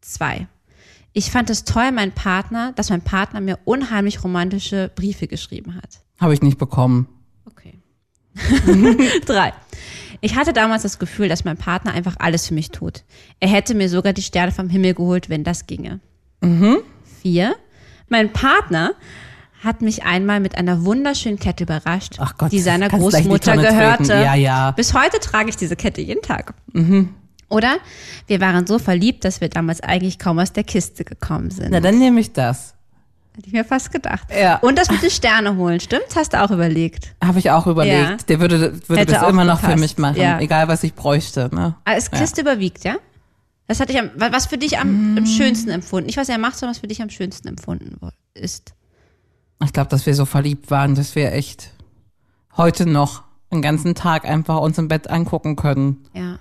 Speaker 5: Zwei. Ich fand es toll, mein Partner, dass mein Partner mir unheimlich romantische Briefe geschrieben hat.
Speaker 4: Habe ich nicht bekommen.
Speaker 5: Drei. Ich hatte damals das Gefühl, dass mein Partner einfach alles für mich tut. Er hätte mir sogar die Sterne vom Himmel geholt, wenn das ginge. Vier. Mein Partner hat mich einmal mit einer wunderschönen Kette überrascht,
Speaker 4: Ach Gott,
Speaker 5: die seiner
Speaker 4: die
Speaker 5: Großmutter
Speaker 4: Tonne
Speaker 5: gehörte.
Speaker 4: Ja, ja.
Speaker 5: Bis heute trage ich diese Kette jeden Tag. Oder wir waren so verliebt, dass wir damals eigentlich kaum aus der Kiste gekommen sind.
Speaker 4: Na, dann nehme ich das.
Speaker 5: Hätte ich mir fast gedacht.
Speaker 4: Ja.
Speaker 5: Und das mit den Sterne holen, stimmt's? Hast du auch überlegt.
Speaker 4: Habe ich auch überlegt.
Speaker 5: Ja.
Speaker 4: Der würde, würde
Speaker 5: Hätte
Speaker 4: das immer noch für
Speaker 5: gepasst.
Speaker 4: mich machen,
Speaker 5: Ja.
Speaker 4: egal was ich bräuchte. Ne?
Speaker 5: Aber es Kiste überwiegt, ja? Das hatte ich am, was für dich am, am schönsten empfunden. Nicht, was er macht, sondern was für dich am schönsten empfunden ist.
Speaker 4: Ich glaube, dass wir so verliebt waren, dass wir echt heute noch den ganzen Tag einfach uns im Bett angucken können
Speaker 5: Ja.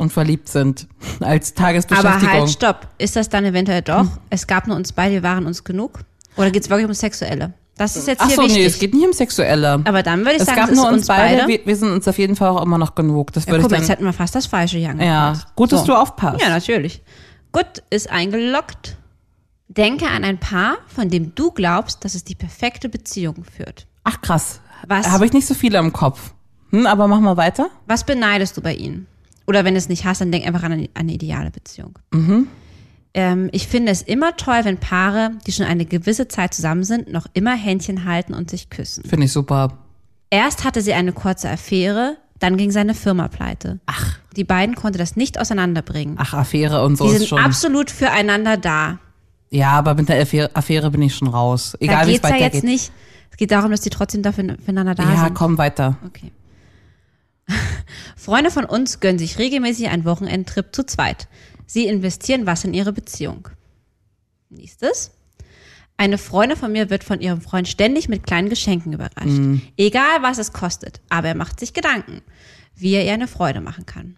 Speaker 4: Und verliebt sind als
Speaker 5: Aber
Speaker 4: Tagesbeschäftigung.
Speaker 5: halt, stopp. Ist das dann eventuell doch? Es gab nur uns beide, wir waren uns genug? Oder geht's wirklich ums Sexuelle? Das ist jetzt
Speaker 4: Ach
Speaker 5: hier
Speaker 4: so,
Speaker 5: wichtig.
Speaker 4: nee, es geht nicht um Sexuelle.
Speaker 5: Aber dann würde ich
Speaker 4: es
Speaker 5: sagen,
Speaker 4: gab
Speaker 5: es
Speaker 4: nur uns beide.
Speaker 5: beide.
Speaker 4: Wir, wir sind uns auf jeden Fall auch immer noch genug. Das
Speaker 5: ja,
Speaker 4: würde
Speaker 5: guck
Speaker 4: ich
Speaker 5: jetzt
Speaker 4: dann.
Speaker 5: hätten wir fast das Falsche hier
Speaker 4: Ja, gut, dass
Speaker 5: So.
Speaker 4: du aufpasst.
Speaker 5: Ja, natürlich. Gut, ist eingeloggt. Denke an ein Paar, von dem du glaubst, dass es die perfekte Beziehung führt.
Speaker 4: Ach krass.
Speaker 5: Was?
Speaker 4: Habe ich nicht so viele im Kopf. Hm, aber mach mal weiter.
Speaker 5: Was beneidest du bei ihnen? Oder wenn du es nicht hast, dann denk einfach an eine, an eine ideale Beziehung. Ähm, ich finde es immer toll, wenn Paare, die schon eine gewisse Zeit zusammen sind, noch immer Händchen halten und sich küssen.
Speaker 4: Finde ich super.
Speaker 5: Erst hatte sie eine kurze Affäre, dann ging seine Firma pleite. Ach. Die beiden konnte das nicht auseinanderbringen.
Speaker 4: Ach, Affäre und so
Speaker 5: die
Speaker 4: ist
Speaker 5: sind
Speaker 4: schon.
Speaker 5: absolut füreinander da.
Speaker 4: Ja, aber mit der Affäre, Affäre bin ich schon raus.
Speaker 5: Da
Speaker 4: Egal wie es
Speaker 5: geht's ja
Speaker 4: weitergeht.
Speaker 5: jetzt nicht. Es geht darum, dass die trotzdem dafür füreinander da
Speaker 4: ja,
Speaker 5: sind.
Speaker 4: komm weiter.
Speaker 5: Okay. Freunde von uns gönnen sich regelmäßig einen Wochenendtrip zu zweit. Sie investieren was in ihre Beziehung. Nächstes. Eine Freundin von mir wird von ihrem Freund ständig mit kleinen Geschenken überrascht. Egal was es kostet, aber er macht sich Gedanken, wie er ihr eine Freude machen kann.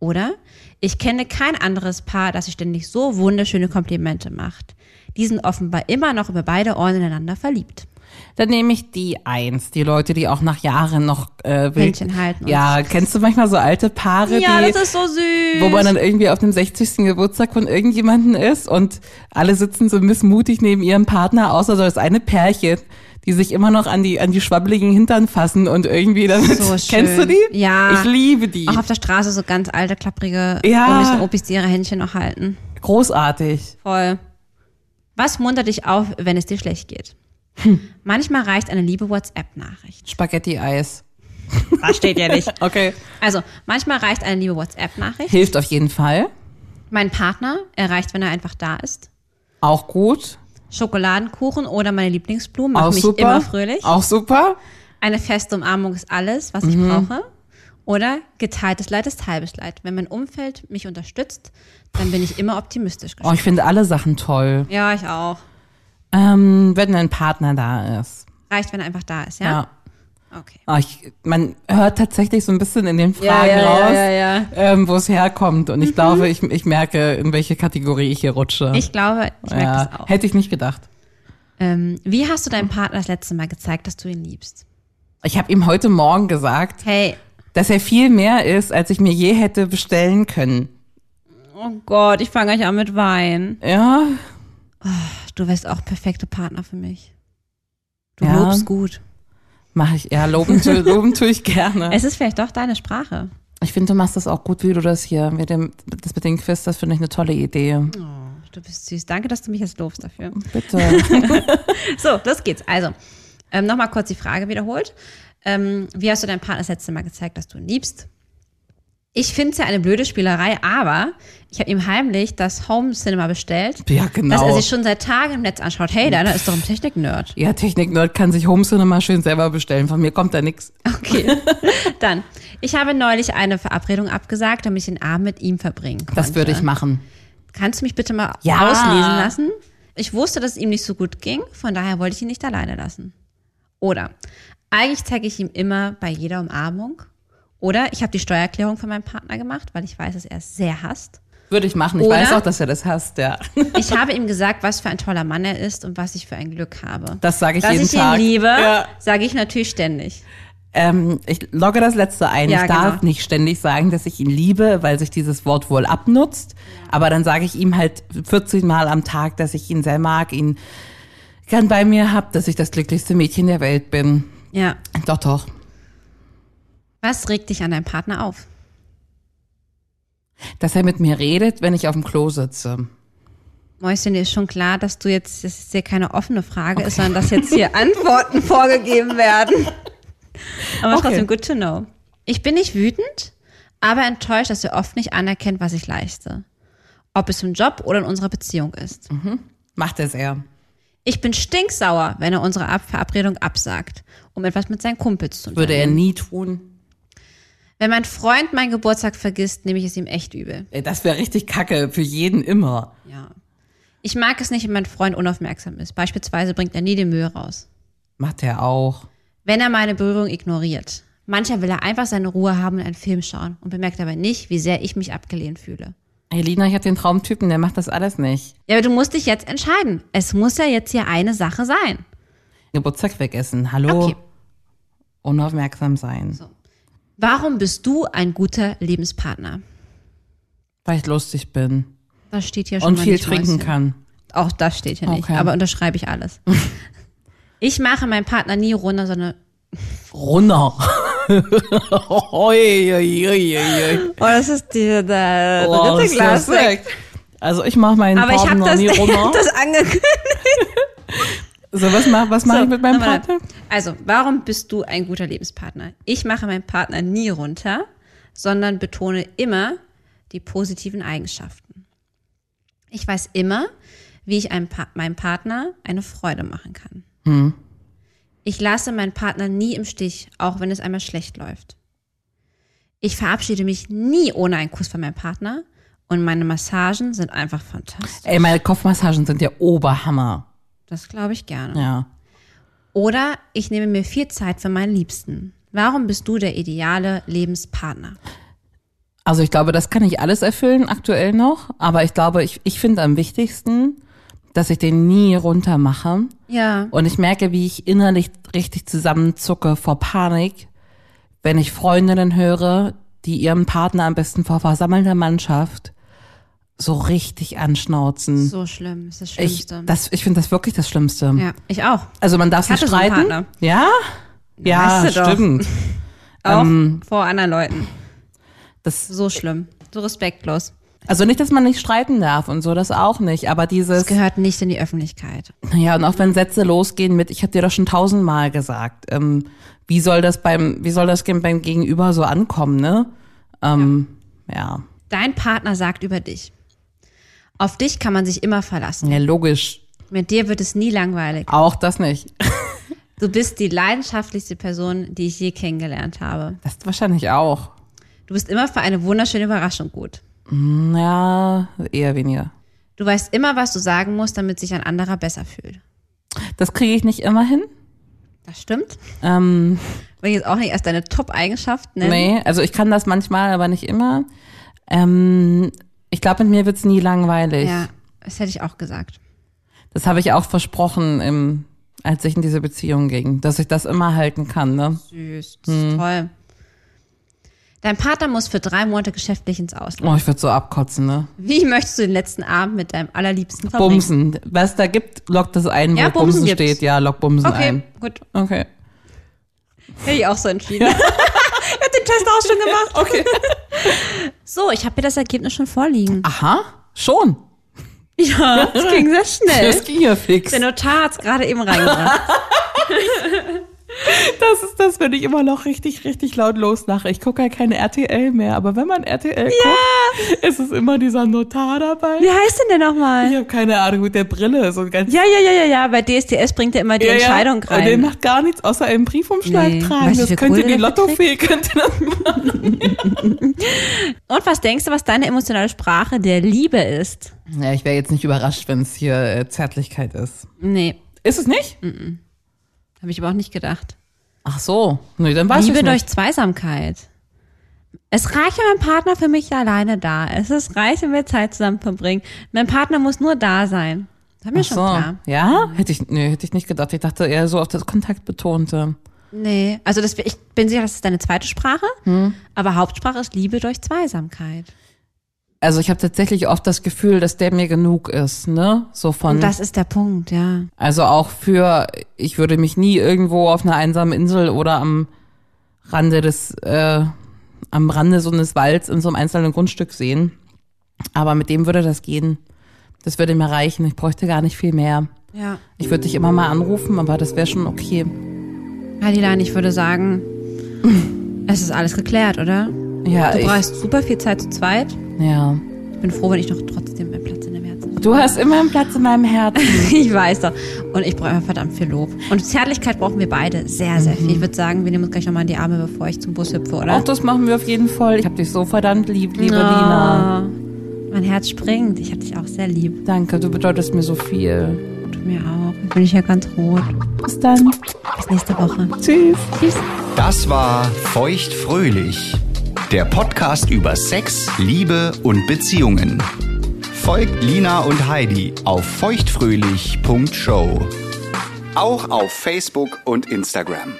Speaker 5: Oder ich kenne kein anderes Paar, das sich ständig so wunderschöne Komplimente macht. Die sind offenbar immer noch über beide Ohren ineinander verliebt.
Speaker 4: Dann nehme ich die eins. Die Leute, die auch nach Jahren noch äh,
Speaker 5: Händchen halten
Speaker 4: Ja, kennst du manchmal so alte Paare,
Speaker 5: Ja,
Speaker 4: die,
Speaker 5: das ist so süß.
Speaker 4: wo man dann irgendwie auf dem 60. Geburtstag von irgendjemanden ist und alle sitzen so missmutig neben ihrem Partner, außer so das eine Pärchen, die sich immer noch an die an die schwabbeligen Hintern fassen und irgendwie dann
Speaker 5: So schön.
Speaker 4: kennst du die?
Speaker 5: Ja.
Speaker 4: Ich liebe die.
Speaker 5: Auch auf der Straße so ganz alte, klapprige
Speaker 4: Ja.
Speaker 5: Omis und Opis, die ihre Händchen noch halten.
Speaker 4: Großartig.
Speaker 5: Voll. Was muntert dich auf, wenn es dir schlecht geht?
Speaker 4: Hm.
Speaker 5: Manchmal reicht eine liebe WhatsApp-Nachricht.
Speaker 4: Spaghetti-Eis.
Speaker 5: Das steht ja nicht.
Speaker 4: Okay.
Speaker 5: Also, manchmal reicht eine liebe WhatsApp-Nachricht.
Speaker 4: Hilft auf jeden Fall.
Speaker 5: Mein Partner erreicht, wenn er einfach da ist.
Speaker 4: Auch gut.
Speaker 5: Schokoladenkuchen oder meine Lieblingsblumen machen mich
Speaker 4: super.
Speaker 5: immer fröhlich.
Speaker 4: Auch super.
Speaker 5: Eine feste Umarmung ist alles, was ich brauche. Oder geteiltes Leid ist halbes Leid. Wenn mein Umfeld mich unterstützt, dann bin ich immer optimistisch
Speaker 4: Oh,
Speaker 5: gestimmt.
Speaker 4: ich finde alle Sachen toll.
Speaker 5: Ja, ich auch.
Speaker 4: Ähm, wenn ein Partner da ist.
Speaker 5: Reicht, wenn er einfach da ist, ja?
Speaker 4: Ja.
Speaker 5: Okay.
Speaker 4: Ah, ich, man hört tatsächlich so ein bisschen in den Fragen raus,
Speaker 5: ja. Mhm.
Speaker 4: Ähm, wo es herkommt. Und ich glaube, ich, ich merke, in welche Kategorie ich hier rutsche.
Speaker 5: Ich glaube, ich merke
Speaker 4: ja,
Speaker 5: das auch.
Speaker 4: hätte ich nicht gedacht.
Speaker 5: Ähm, wie hast du deinem Partner das letzte Mal gezeigt, dass du ihn liebst?
Speaker 4: Ich habe ihm heute Morgen gesagt,
Speaker 5: Hey,
Speaker 4: dass er viel mehr ist, als ich mir je hätte bestellen können.
Speaker 5: oh Gott, ich fange gleich an mit Wein.
Speaker 4: Ja,
Speaker 5: Du wärst auch perfekte Partner für mich. Du
Speaker 4: Ja.
Speaker 5: lobst gut.
Speaker 4: mache ich. Ja, loben, loben tue ich gerne.
Speaker 5: Es ist vielleicht doch deine Sprache.
Speaker 4: Ich finde, du machst das auch gut, wie du das hier mit dem, das mit den Quiz, das finde ich eine tolle Idee.
Speaker 5: Du bist süß. Danke, dass du mich jetzt lobst dafür.
Speaker 4: Bitte.
Speaker 5: So, los geht's. Also, ähm, nochmal kurz die Frage wiederholt. Ähm, wie hast du deinem Partner das letzte Mal gezeigt, dass du ihn liebst? Ich finde es ja eine blöde Spielerei, aber ich habe ihm heimlich das Home Cinema bestellt,
Speaker 4: Ja, genau.
Speaker 5: dass er sich schon seit Tagen im Netz anschaut. Hey, deiner ist doch ein Technik-Nerd.
Speaker 4: ja, Technik-Nerd kann sich Home Cinema schön selber bestellen. Von mir kommt da nichts.
Speaker 5: Okay. Dann, ich habe neulich eine Verabredung abgesagt, damit ich den Abend mit ihm verbringen konnte.
Speaker 4: Das würde ich machen.
Speaker 5: Kannst du mich bitte mal
Speaker 4: Ja.
Speaker 5: auslesen lassen? Ich wusste, dass es ihm nicht so gut ging, von daher wollte ich ihn nicht alleine lassen. Oder eigentlich zeige ich ihm immer bei jeder Umarmung. Oder ich habe die Steuererklärung von meinem Partner gemacht, weil ich weiß, dass er es sehr hasst.
Speaker 4: Würde ich machen. Ich
Speaker 5: Oder?
Speaker 4: weiß auch, dass er das hasst, ja.
Speaker 5: Ich habe ihm gesagt, was für ein toller Mann er ist und was ich für ein Glück habe.
Speaker 4: Das sage ich
Speaker 5: Dass
Speaker 4: jeden
Speaker 5: ich
Speaker 4: Tag.
Speaker 5: ihn liebe,
Speaker 4: Ja.
Speaker 5: sage ich natürlich ständig.
Speaker 4: Ähm, ich logge das letzte ein.
Speaker 5: Ja,
Speaker 4: ich darf
Speaker 5: genau.
Speaker 4: nicht ständig sagen, dass ich ihn liebe, weil sich dieses Wort wohl abnutzt. Aber dann sage ich ihm halt 14 Mal am Tag, dass ich ihn sehr mag, ihn gern bei mir hab, dass ich das glücklichste Mädchen der Welt bin.
Speaker 5: Ja.
Speaker 4: Doch, doch.
Speaker 5: Was regt dich an deinem Partner auf?
Speaker 4: Dass er mit mir redet, wenn ich auf dem Klo sitze.
Speaker 5: Mäuschen, dir ist schon klar, dass du jetzt, das ist ja keine offene Frage ist, sondern dass jetzt hier Antworten vorgegeben werden. Aber
Speaker 4: Okay.
Speaker 5: trotzdem good to know. Ich bin nicht wütend, aber enttäuscht, dass er oft nicht anerkennt, was ich leiste. Ob es im Job oder in unserer Beziehung ist.
Speaker 4: Macht es er.
Speaker 5: Ich bin stinksauer, wenn er unsere Ab Verabredung absagt, um etwas mit seinen Kumpels zu
Speaker 4: Würde er nie tun.
Speaker 5: Wenn mein Freund meinen Geburtstag vergisst, nehme ich es ihm echt übel.
Speaker 4: Ey, Das wäre richtig kacke für jeden immer.
Speaker 5: Ja. Ich mag es nicht, wenn mein Freund unaufmerksam ist. Beispielsweise bringt er nie die Mühe raus.
Speaker 4: Macht er auch.
Speaker 5: Wenn er meine Berührung ignoriert. Mancher will er einfach seine Ruhe haben und einen Film schauen und bemerkt aber nicht, wie sehr ich mich abgelehnt fühle.
Speaker 4: Ey, Lina, ich hab den Traumtypen, der macht das alles nicht.
Speaker 5: Ja, aber du musst dich jetzt entscheiden. Es muss ja jetzt hier eine Sache sein.
Speaker 4: Geburtstag wegessen. Hallo.
Speaker 5: Okay.
Speaker 4: Unaufmerksam sein.
Speaker 5: Warum bist du ein guter Lebenspartner?
Speaker 4: Weil ich lustig bin.
Speaker 5: Das steht hier schon
Speaker 4: Und viel trinken
Speaker 5: Mäuschen.
Speaker 4: kann.
Speaker 5: Auch das steht hier nicht,
Speaker 4: Okay.
Speaker 5: aber unterschreibe ich alles. ich mache meinen Partner nie runter, sondern
Speaker 4: Runter. oi.
Speaker 5: Oh, das ist die, der
Speaker 4: Oh,
Speaker 5: dritte Glas.
Speaker 4: Also ich mache meinen
Speaker 5: Aber ich habe
Speaker 4: Partner
Speaker 5: das,
Speaker 4: nie
Speaker 5: ich
Speaker 4: runter.
Speaker 5: hab das angekündigt.
Speaker 4: So, was mach, was mach
Speaker 5: So,
Speaker 4: ich mit meinem. Partner?
Speaker 5: Also, warum bist du ein guter Lebenspartner? Ich mache meinen Partner nie runter, sondern betone immer die positiven Eigenschaften. Ich weiß immer, wie ich einem pa meinem Partner eine Freude machen kann. Ich lasse meinen Partner nie im Stich, auch wenn es einmal schlecht läuft. Ich verabschiede mich nie ohne einen Kuss von meinem Partner und meine Massagen sind einfach fantastisch.
Speaker 4: Ey, meine Kopfmassagen sind der Oberhammer.
Speaker 5: Das glaube ich gerne.
Speaker 4: Ja.
Speaker 5: Oder ich nehme mir viel Zeit für meinen Liebsten. Warum bist du der ideale Lebenspartner?
Speaker 4: Also ich glaube, das kann ich alles erfüllen aktuell noch, aber ich glaube, ich, ich finde am wichtigsten, dass ich den nie runter mache.
Speaker 5: Ja.
Speaker 4: Und ich merke, wie ich innerlich richtig zusammenzucke vor Panik, wenn ich Freundinnen höre, die ihren Partner am besten vor versammelter Mannschaft so richtig anschnauzen.
Speaker 5: So schlimm, ist das
Speaker 4: ich
Speaker 5: Schlimmste.
Speaker 4: das, ich finde das wirklich das Schlimmste.
Speaker 5: ja, ich auch.
Speaker 4: Also man darf
Speaker 5: Ich so einen
Speaker 4: streiten.
Speaker 5: Partner.
Speaker 4: ja? Ja,
Speaker 5: Weißt du
Speaker 4: stimmt.
Speaker 5: Auch
Speaker 4: Ähm,
Speaker 5: vor anderen Leuten.
Speaker 4: Das,
Speaker 5: So schlimm. So respektlos.
Speaker 4: also nicht, dass man nicht streiten darf und so, das auch nicht. Aber dieses,
Speaker 5: Das gehört nicht in die Öffentlichkeit.
Speaker 4: Ja, und auch wenn Sätze losgehen mit, ich habe dir doch schon tausendmal gesagt, ähm, wie soll das beim, wie soll das beim Gegenüber so ankommen, ne? Ähm, ja.
Speaker 5: Dein Partner sagt über dich. Auf dich kann man sich immer verlassen.
Speaker 4: ja, logisch.
Speaker 5: Mit dir wird es nie langweilig.
Speaker 4: Auch das nicht.
Speaker 5: Du bist die leidenschaftlichste Person, die ich je kennengelernt habe.
Speaker 4: Das wahrscheinlich auch.
Speaker 5: Du bist immer für eine wunderschöne Überraschung gut.
Speaker 4: Ja, eher weniger.
Speaker 5: Du weißt immer, was du sagen musst, damit sich ein anderer besser fühlt.
Speaker 4: Das kriege ich nicht immer hin.
Speaker 5: Das stimmt.
Speaker 4: Ähm,
Speaker 5: Will ich jetzt auch nicht als deine Top-Eigenschaft nennen.
Speaker 4: nee, also ich kann das manchmal, aber nicht immer. Ähm, ich glaube, mit mir wird's nie langweilig.
Speaker 5: Ja, das hätte ich auch gesagt.
Speaker 4: Das habe ich auch versprochen, im, als ich in diese Beziehung ging, dass ich das immer halten kann. Ne?
Speaker 5: Süß, das ist toll. Dein Partner muss für drei Monate geschäftlich ins Ausland.
Speaker 4: Oh, ich würde so abkotzen, ne?
Speaker 5: Wie möchtest du den letzten Abend mit deinem allerliebsten verbringen?
Speaker 4: Bumsen. Was da gibt, lockt das ein, wo
Speaker 5: Ja,
Speaker 4: Bumsen,
Speaker 5: Bumsen gibt's.
Speaker 4: steht. Ja, lock Bumsen
Speaker 5: Okay,
Speaker 4: ein.
Speaker 5: gut.
Speaker 4: Okay.
Speaker 5: Hätte ich auch so entschieden. ich hab den Test auch schon gemacht. Okay. So, ich habe mir das Ergebnis schon vorliegen.
Speaker 4: Aha, schon.
Speaker 5: Ja, das ging sehr schnell.
Speaker 4: Das ging ja fix.
Speaker 5: Der Notar hat's gerade eben reingebracht.
Speaker 4: Das ist das, wenn ich immer noch richtig, richtig laut loslache. Ich gucke ja keine RTL mehr, aber wenn man RTL guckt, ist es immer dieser Notar dabei.
Speaker 5: Wie heißt denn der nochmal?
Speaker 4: Ich habe keine Ahnung, mit der Brille, so ganz
Speaker 5: Ja, ja, ja, ja, ja. Bei DSDS bringt er immer die
Speaker 4: Ja, ja.
Speaker 5: Entscheidung
Speaker 4: Und der
Speaker 5: rein.
Speaker 4: macht gar nichts, außer einen Briefumschlag
Speaker 5: Nee.
Speaker 4: tragen.
Speaker 5: Weißt
Speaker 4: das
Speaker 5: wie
Speaker 4: könnte
Speaker 5: cool
Speaker 4: die Lottofee, könnte das machen.
Speaker 5: Und was denkst du, was deine emotionale Sprache der Liebe ist?
Speaker 4: Ja, ich wäre jetzt nicht überrascht, wenn es hier äh, Zärtlichkeit ist.
Speaker 5: Nee,
Speaker 4: Ist es nicht?
Speaker 5: Habe ich aber auch nicht gedacht.
Speaker 4: Ach so. Nee, dann weiß
Speaker 5: Liebe
Speaker 4: ich
Speaker 5: durch. Zweisamkeit. Es reicht, wenn mein Partner für mich alleine da ist. Es reicht, wenn wir Zeit zusammen verbringen. Mein Partner muss nur da sein. Das haben wir
Speaker 4: Ach
Speaker 5: schon
Speaker 4: so.
Speaker 5: klar.
Speaker 4: Ja? Hätte ich, nee, hätte ich nicht gedacht. Ich dachte eher so auf das Kontaktbetonte.
Speaker 5: Nee, also das, ich bin sicher, das ist deine zweite Sprache, aber Hauptsprache ist Liebe durch Zweisamkeit.
Speaker 4: Also ich habe tatsächlich oft das Gefühl, dass der mir genug ist, ne? So von.
Speaker 5: Und das ist der Punkt, ja.
Speaker 4: Also auch für, ich würde mich nie irgendwo auf einer einsamen Insel oder am Rande des, äh, am Rande so eines Walds in so einem einzelnen Grundstück sehen. Aber mit dem würde das gehen. Das würde mir reichen. Ich bräuchte gar nicht viel mehr.
Speaker 5: Ja.
Speaker 4: Ich würde dich immer mal anrufen, aber das wäre schon okay.
Speaker 5: Hadilan, ich würde sagen, es ist alles geklärt, oder?
Speaker 4: Ja,
Speaker 5: Du brauchst super viel Zeit zu zweit.
Speaker 4: Ja.
Speaker 5: Ich bin froh, wenn ich doch trotzdem meinen Platz in dem Herzen habe.
Speaker 4: Du hast immer einen Platz in meinem Herzen.
Speaker 5: Ich weiß doch. Und ich brauche einfach verdammt viel Lob. Und Zärtlichkeit brauchen wir beide sehr, sehr viel. Ich würde sagen, wir nehmen uns gleich nochmal in die Arme, bevor ich zum Bus hüpfe, oder?
Speaker 4: Auch das machen wir auf jeden Fall. Ich habe dich so verdammt lieb, liebe Lina.
Speaker 5: Ah, Mein Herz springt. Ich habe dich auch sehr lieb.
Speaker 4: Danke, du bedeutest mir so viel.
Speaker 5: Du mir auch. Jetzt bin ich ja ganz rot.
Speaker 4: Bis dann.
Speaker 5: Bis nächste Woche.
Speaker 4: Tschüss.
Speaker 5: Tschüss.
Speaker 6: Das war Feuchtfröhlich, der Podcast über Sex, Liebe und Beziehungen. Folgt Lina und Heidi auf feuchtfröhlich.show. Auch auf Facebook und Instagram.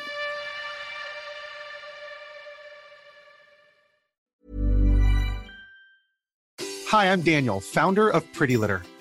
Speaker 9: Hi, I'm Daniel, founder of Pretty Litter.